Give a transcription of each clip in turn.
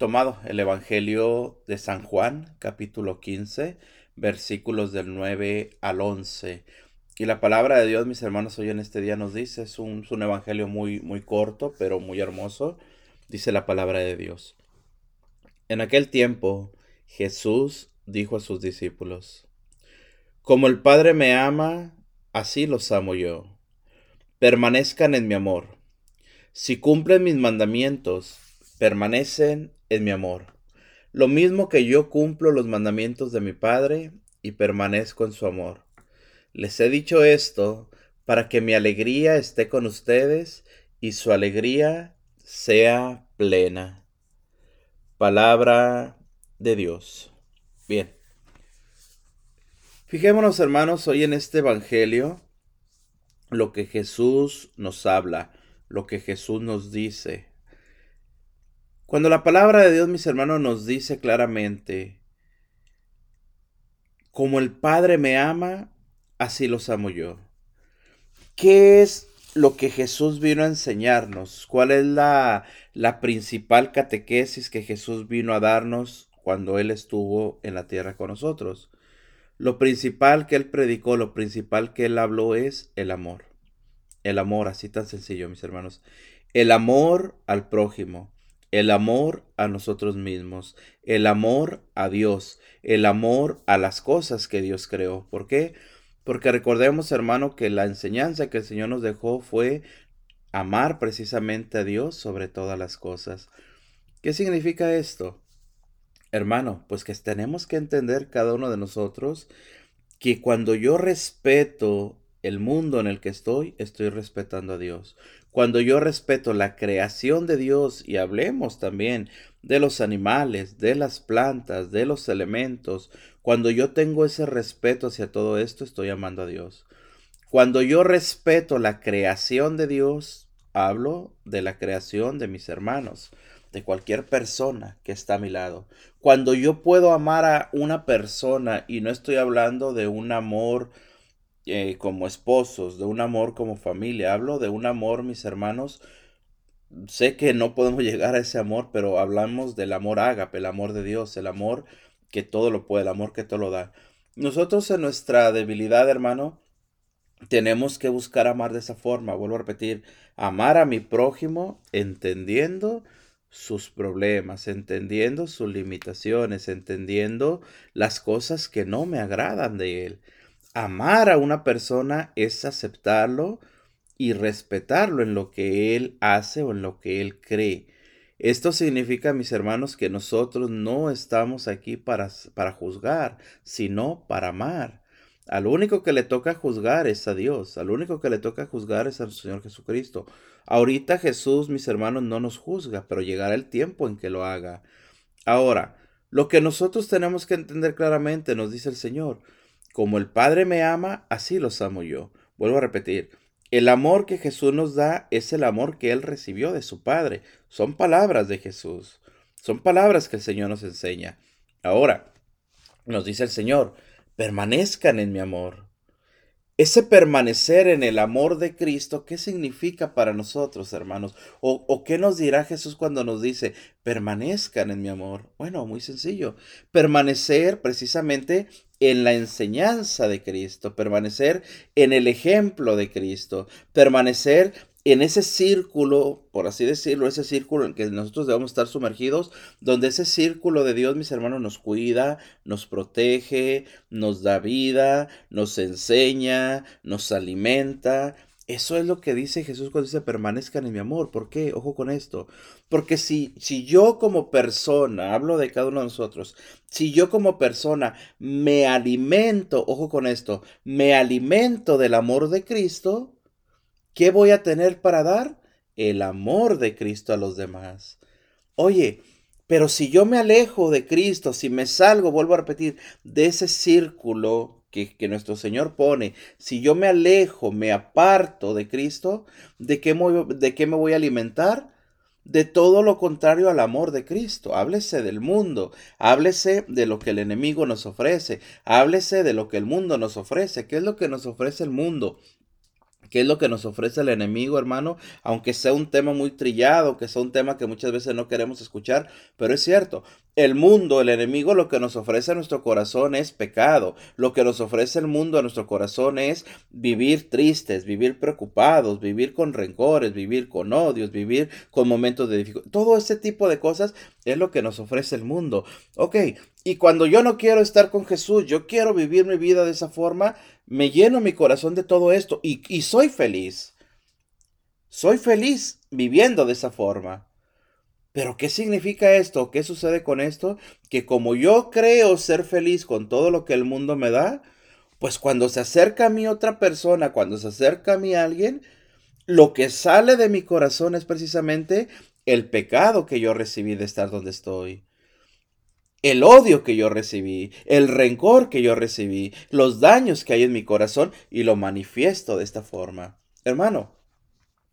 tomado el Evangelio de San Juan, capítulo 15, versículos del 9 al 11. Y la palabra de Dios, mis hermanos, hoy en este día nos dice, es un, un evangelio muy, muy corto, pero muy hermoso, dice la palabra de Dios. En aquel tiempo, Jesús dijo a sus discípulos, Como el Padre me ama, así los amo yo. Permanezcan en mi amor. Si cumplen mis mandamientos, permanecen en mi amor. Lo mismo que yo cumplo los mandamientos de mi Padre y permanezco en su amor. Les he dicho esto para que mi alegría esté con ustedes y su alegría sea plena. Palabra de Dios. Bien. Fijémonos, hermanos, hoy en este Evangelio, lo que Jesús nos habla, lo que Jesús nos dice. Cuando la palabra de Dios, mis hermanos, nos dice claramente, como el Padre me ama, así los amo yo. ¿Qué es lo que Jesús vino a enseñarnos? ¿Cuál es la, la principal catequesis que Jesús vino a darnos cuando Él estuvo en la tierra con nosotros? Lo principal que Él predicó, lo principal que Él habló es el amor. El amor, así tan sencillo, mis hermanos. El amor al prójimo el amor a nosotros mismos, el amor a Dios, el amor a las cosas que Dios creó. ¿Por qué? Porque recordemos, hermano, que la enseñanza que el Señor nos dejó fue amar precisamente a Dios sobre todas las cosas. ¿Qué significa esto? Hermano, pues que tenemos que entender cada uno de nosotros que cuando yo respeto el mundo en el que estoy, estoy respetando a Dios. Cuando yo respeto la creación de Dios y hablemos también de los animales, de las plantas, de los elementos, cuando yo tengo ese respeto hacia todo esto, estoy amando a Dios. Cuando yo respeto la creación de Dios, hablo de la creación de mis hermanos, de cualquier persona que está a mi lado. Cuando yo puedo amar a una persona y no estoy hablando de un amor eh, como esposos, de un amor como familia. Hablo de un amor, mis hermanos. Sé que no podemos llegar a ese amor, pero hablamos del amor ágape, el amor de Dios, el amor que todo lo puede, el amor que todo lo da. Nosotros en nuestra debilidad, hermano, tenemos que buscar amar de esa forma. Vuelvo a repetir, amar a mi prójimo entendiendo sus problemas, entendiendo sus limitaciones, entendiendo las cosas que no me agradan de él amar a una persona es aceptarlo y respetarlo en lo que él hace o en lo que él cree. Esto significa, mis hermanos, que nosotros no estamos aquí para, para juzgar, sino para amar. Al único que le toca juzgar es a Dios, al único que le toca juzgar es al Señor Jesucristo. Ahorita Jesús, mis hermanos, no nos juzga, pero llegará el tiempo en que lo haga. Ahora, lo que nosotros tenemos que entender claramente, nos dice el Señor, como el Padre me ama, así los amo yo. Vuelvo a repetir, el amor que Jesús nos da es el amor que Él recibió de su Padre. Son palabras de Jesús. Son palabras que el Señor nos enseña. Ahora, nos dice el Señor, permanezcan en mi amor. Ese permanecer en el amor de Cristo, ¿qué significa para nosotros, hermanos? ¿O, ¿O, qué nos dirá Jesús cuando nos dice, permanezcan en mi amor? Bueno, muy sencillo. Permanecer precisamente en la enseñanza de Cristo, permanecer en el ejemplo de Cristo, permanecer en ese círculo, por así decirlo, ese círculo en que nosotros debemos estar sumergidos, donde ese círculo de Dios, mis hermanos, nos cuida, nos protege, nos da vida, nos enseña, nos alimenta, eso es lo que dice Jesús cuando dice permanezcan en mi amor. ¿Por qué? Ojo con esto. Porque si, si yo como persona, hablo de cada uno de nosotros, si yo como persona me alimento, ojo con esto, me alimento del amor de Cristo, ¿qué voy a tener para dar? El amor de Cristo a los demás. Oye, pero si yo me alejo de Cristo, si me salgo, vuelvo a repetir, de ese círculo que, nuestro Señor pone, si yo me alejo, me aparto de Cristo, ¿de qué, ¿de qué me voy a alimentar? De todo lo contrario al amor de Cristo. Háblese del mundo, háblese de lo que el enemigo nos ofrece, háblese de lo que el mundo nos ofrece. ¿Qué es lo que nos ofrece el mundo? ¿Qué es lo que nos ofrece el enemigo, hermano? Aunque sea un tema muy trillado, que sea un tema que muchas veces no queremos escuchar, pero es cierto, el mundo, el enemigo, lo que nos ofrece a nuestro corazón es pecado. Lo que nos ofrece el mundo a nuestro corazón es vivir tristes, vivir preocupados, vivir con rencores, vivir con odios, vivir con momentos de dificultad. Todo ese tipo de cosas es lo que nos ofrece el mundo. Ok, y cuando yo no quiero estar con Jesús, yo quiero vivir mi vida de esa forma, me lleno mi corazón de todo esto y, y soy feliz. Soy feliz viviendo de esa forma. Pero ¿qué significa esto? ¿Qué sucede con esto? Que como yo creo ser feliz con todo lo que el mundo me da, pues cuando se acerca a mí otra persona, cuando se acerca a mí alguien, lo que sale de mi corazón es precisamente el pecado que yo recibí de estar donde estoy. El odio que yo recibí, el rencor que yo recibí, los daños que hay en mi corazón y lo manifiesto de esta forma. Hermano,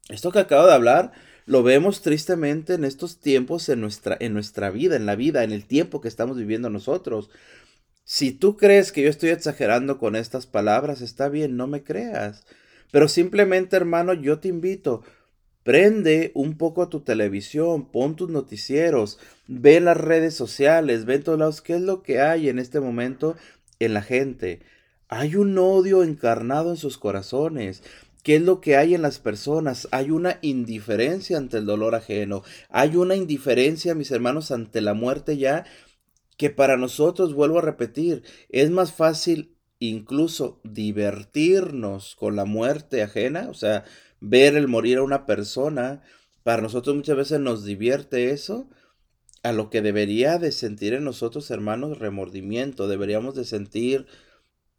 esto que acabo de hablar lo vemos tristemente en estos tiempos en nuestra, en nuestra vida, en la vida, en el tiempo que estamos viviendo nosotros. Si tú crees que yo estoy exagerando con estas palabras, está bien, no me creas. Pero simplemente, hermano, yo te invito, prende un poco tu televisión, pon tus noticieros, ve las redes sociales, ve en todos lados qué es lo que hay en este momento en la gente. Hay un odio encarnado en sus corazones. ¿Qué es lo que hay en las personas? Hay una indiferencia ante el dolor ajeno. Hay una indiferencia, mis hermanos, ante la muerte ya, que para nosotros, vuelvo a repetir, es más fácil incluso divertirnos con la muerte ajena, o sea, ver el morir a una persona, para nosotros muchas veces nos divierte eso, a lo que debería de sentir en nosotros, hermanos, remordimiento, deberíamos de sentir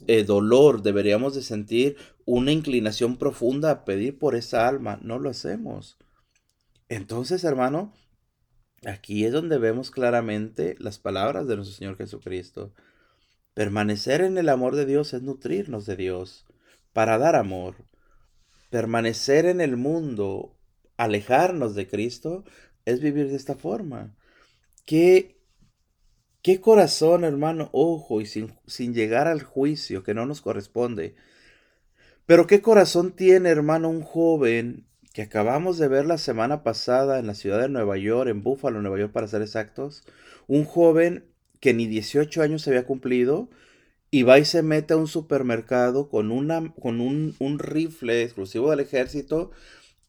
eh, dolor, deberíamos de sentir una inclinación profunda a pedir por esa alma. No lo hacemos. Entonces, hermano, aquí es donde vemos claramente las palabras de nuestro Señor Jesucristo. Permanecer en el amor de Dios es nutrirnos de Dios para dar amor. Permanecer en el mundo, alejarnos de Cristo, es vivir de esta forma. ¿Qué, ¿Qué corazón, hermano? Ojo, y sin, sin llegar al juicio que no nos corresponde. Pero qué corazón tiene, hermano, un joven que acabamos de ver la semana pasada en la ciudad de Nueva York, en Buffalo, Nueva York para ser exactos. Un joven que ni 18 años se había cumplido y va y se mete a un supermercado con, una, con un, un rifle exclusivo del ejército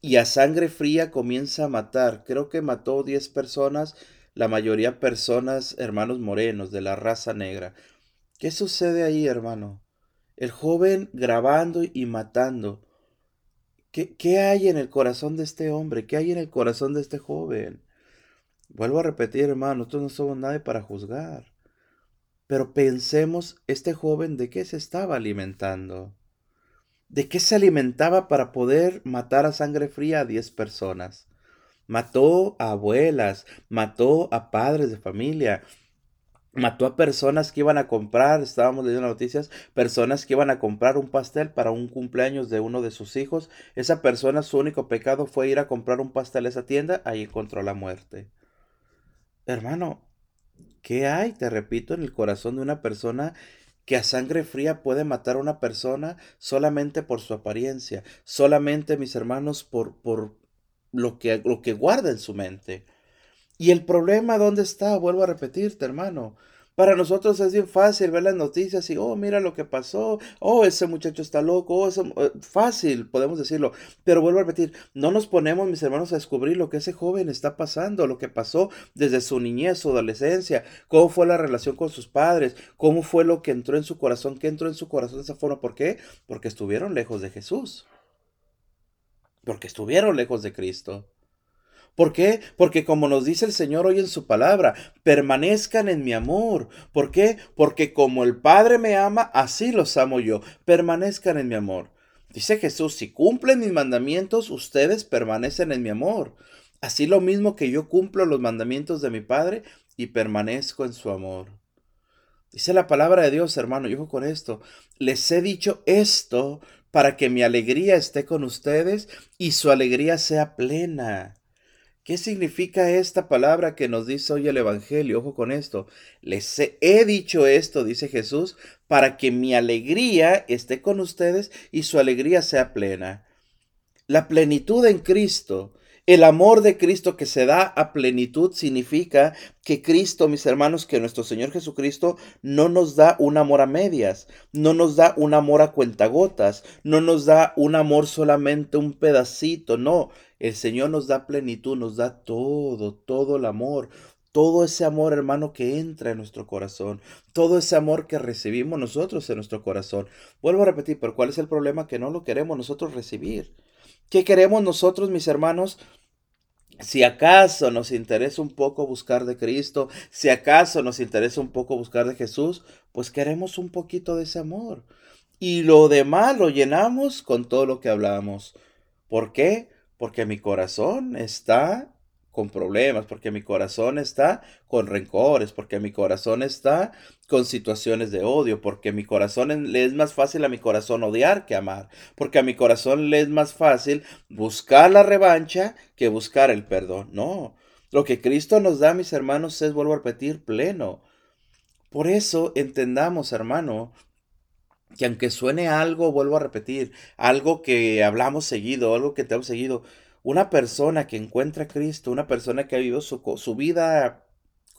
y a sangre fría comienza a matar. Creo que mató 10 personas la mayoría personas, hermanos morenos, de la raza negra. ¿Qué sucede ahí, hermano? El joven grabando y matando. ¿Qué, ¿Qué, hay en el corazón de este hombre? ¿Qué hay en el corazón de este joven? Vuelvo a repetir, hermano, nosotros no somos nadie para juzgar. Pero pensemos, este joven, ¿de qué se estaba alimentando? ¿De qué se alimentaba para poder matar a sangre fría a 10 personas? mató a abuelas, mató a padres de familia, mató a personas que iban a comprar, estábamos leyendo noticias, personas que iban a comprar un pastel para un cumpleaños de uno de sus hijos. Esa persona, su único pecado fue ir a comprar un pastel a esa tienda, ahí encontró la muerte. Hermano, ¿qué hay, te repito, en el corazón de una persona que a sangre fría puede matar a una persona solamente por su apariencia, solamente, mis hermanos, por, por, lo que, lo que guarda en su mente. Y el problema, ¿dónde está? Vuelvo a repetirte, hermano. Para nosotros es bien fácil ver las noticias y, oh, mira lo que pasó, oh, ese muchacho está loco, oh, eh, fácil, podemos decirlo. Pero vuelvo a repetir, no nos ponemos, mis hermanos, a descubrir lo que ese joven está pasando, lo que pasó desde su niñez, su adolescencia, cómo fue la relación con sus padres, cómo fue lo que entró en su corazón, qué entró en su corazón de esa forma. ¿Por qué? Porque estuvieron lejos de Jesús porque estuvieron lejos de Cristo. ¿Por qué? Porque como nos dice el Señor hoy en su palabra, permanezcan en mi amor. ¿Por qué? Porque como el Padre me ama, así los amo yo. Permanezcan en mi amor. Dice Jesús, si cumplen mis mandamientos, ustedes permanecen en mi amor. Así lo mismo que yo cumplo los mandamientos de mi Padre y permanezco en su amor. Dice la palabra de Dios, hermano, yo con esto. Les he dicho esto para que mi alegría esté con ustedes y su alegría sea plena. ¿Qué significa esta palabra que nos dice hoy el Evangelio? Ojo con esto. Les he dicho esto, dice Jesús, para que mi alegría esté con ustedes y su alegría sea plena. la plenitud en Cristo, el amor de Cristo que se da a plenitud significa que Cristo, mis hermanos, que nuestro Señor Jesucristo no nos da un amor a medias, no nos da un amor a cuentagotas, no nos da un amor solamente un pedacito, no, el Señor nos da plenitud, nos da todo, todo el amor, todo ese amor, hermano, que entra en nuestro corazón, todo ese amor que recibimos nosotros en nuestro corazón. Vuelvo a repetir, pero ¿cuál es el problema? Que no lo queremos nosotros recibir. ¿Qué queremos nosotros, mis hermanos? Si acaso nos interesa un poco buscar de Cristo, si acaso nos interesa un poco buscar de Jesús, pues queremos un poquito de ese amor. Y lo demás lo llenamos con todo lo que hablamos. ¿Por qué? Porque mi corazón está con problemas, porque mi corazón está con rencores, porque mi corazón está con situaciones de odio, porque mi corazón le es más fácil a mi corazón odiar que amar, porque a mi corazón le es más fácil buscar la revancha que buscar el perdón. No, lo que Cristo nos da, mis hermanos, es, vuelvo a repetir, pleno. Por eso entendamos, hermano, que aunque suene algo, vuelvo a repetir, algo que hablamos seguido, algo que te hemos seguido, una persona que encuentra a Cristo, una persona que ha vivido su, su vida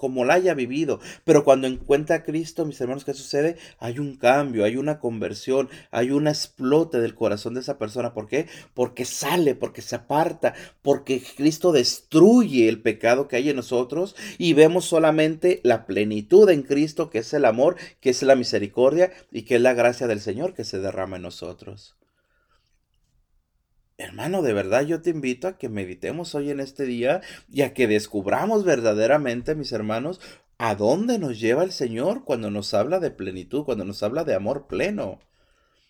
como la haya vivido. Pero cuando encuentra a Cristo, mis hermanos, ¿qué sucede? Hay un cambio, hay una conversión, hay un explote del corazón de esa persona. ¿Por qué? Porque sale, porque se aparta, porque Cristo destruye el pecado que hay en nosotros y vemos solamente la plenitud en Cristo, que es el amor, que es la misericordia y que es la gracia del Señor que se derrama en nosotros. Hermano, de verdad yo te invito a que meditemos hoy en este día y a que descubramos verdaderamente, mis hermanos, a dónde nos lleva el Señor cuando nos habla de plenitud, cuando nos habla de amor pleno.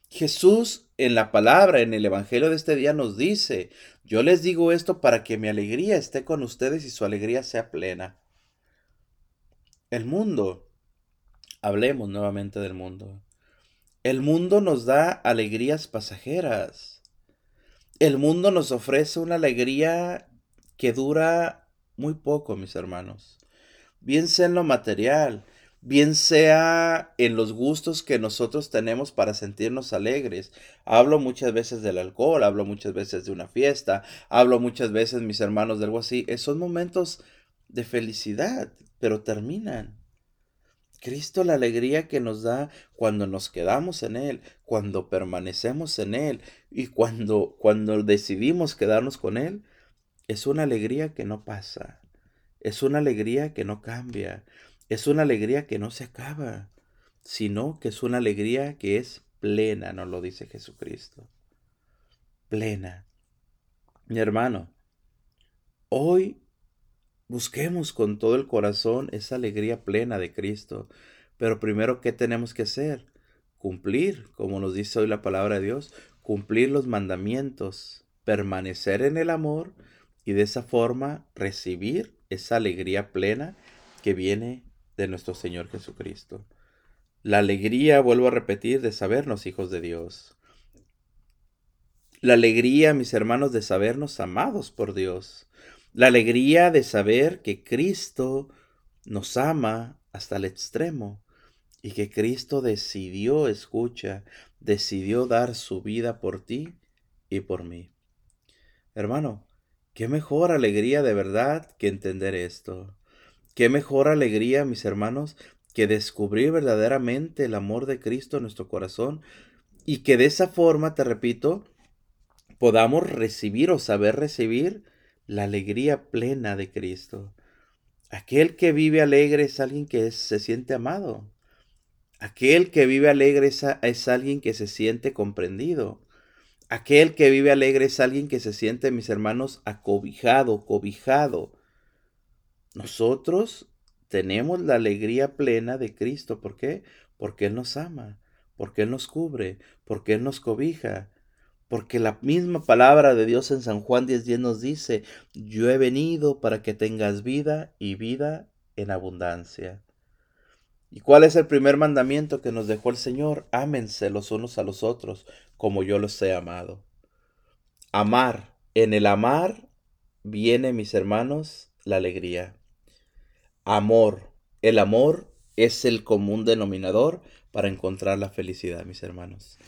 Jesús en la palabra, en el Evangelio de este día nos dice, yo les digo esto para que mi alegría esté con ustedes y su alegría sea plena. El mundo, hablemos nuevamente del mundo. El mundo nos da alegrías pasajeras el mundo nos ofrece una alegría que dura muy poco, mis hermanos. Bien sea en lo material, bien sea en los gustos que nosotros tenemos para sentirnos alegres. Hablo muchas veces del alcohol, hablo muchas veces de una fiesta, hablo muchas veces, mis hermanos, de algo así. Son momentos de felicidad, pero terminan. Cristo la alegría que nos da cuando nos quedamos en Él, cuando permanecemos en Él y cuando, cuando decidimos quedarnos con Él, es una alegría que no pasa, es una alegría que no cambia, es una alegría que no se acaba, sino que es una alegría que es plena, nos lo dice Jesucristo. Plena. Mi hermano, hoy Busquemos con todo el corazón esa alegría plena de Cristo. Pero primero, ¿qué tenemos que hacer? Cumplir, como nos dice hoy la palabra de Dios, cumplir los mandamientos, permanecer en el amor y de esa forma recibir esa alegría plena que viene de nuestro Señor Jesucristo. La alegría, vuelvo a repetir, de sabernos hijos de Dios. La alegría, mis hermanos, de sabernos amados por Dios. La alegría de saber que Cristo nos ama hasta el extremo y que Cristo decidió, escucha, decidió dar su vida por ti y por mí. Hermano, qué mejor alegría de verdad que entender esto. Qué mejor alegría, mis hermanos, que descubrir verdaderamente el amor de Cristo en nuestro corazón y que de esa forma, te repito, podamos recibir o saber recibir la alegría plena de Cristo. Aquel que vive alegre es alguien que se siente amado. Aquel que vive alegre es, es, alguien que se siente comprendido. Aquel que vive alegre es alguien que se siente, mis hermanos, acobijado, cobijado. Nosotros tenemos la alegría plena de Cristo. ¿Por qué? Porque Él nos ama, porque Él nos cubre, porque Él nos cobija, porque la misma palabra de Dios en San Juan 10.10 nos dice, yo he venido para que tengas vida y vida en abundancia. ¿Y cuál es el primer mandamiento que nos dejó el Señor? Ámense los unos a los otros como yo los he amado. Amar. En el amar viene, mis hermanos, la alegría. Amor. El amor es el común denominador para encontrar la felicidad, mis hermanos.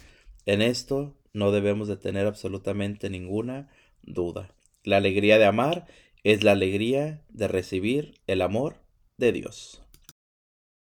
En esto no debemos de tener absolutamente ninguna duda. La alegría de amar es la alegría de recibir el amor de Dios.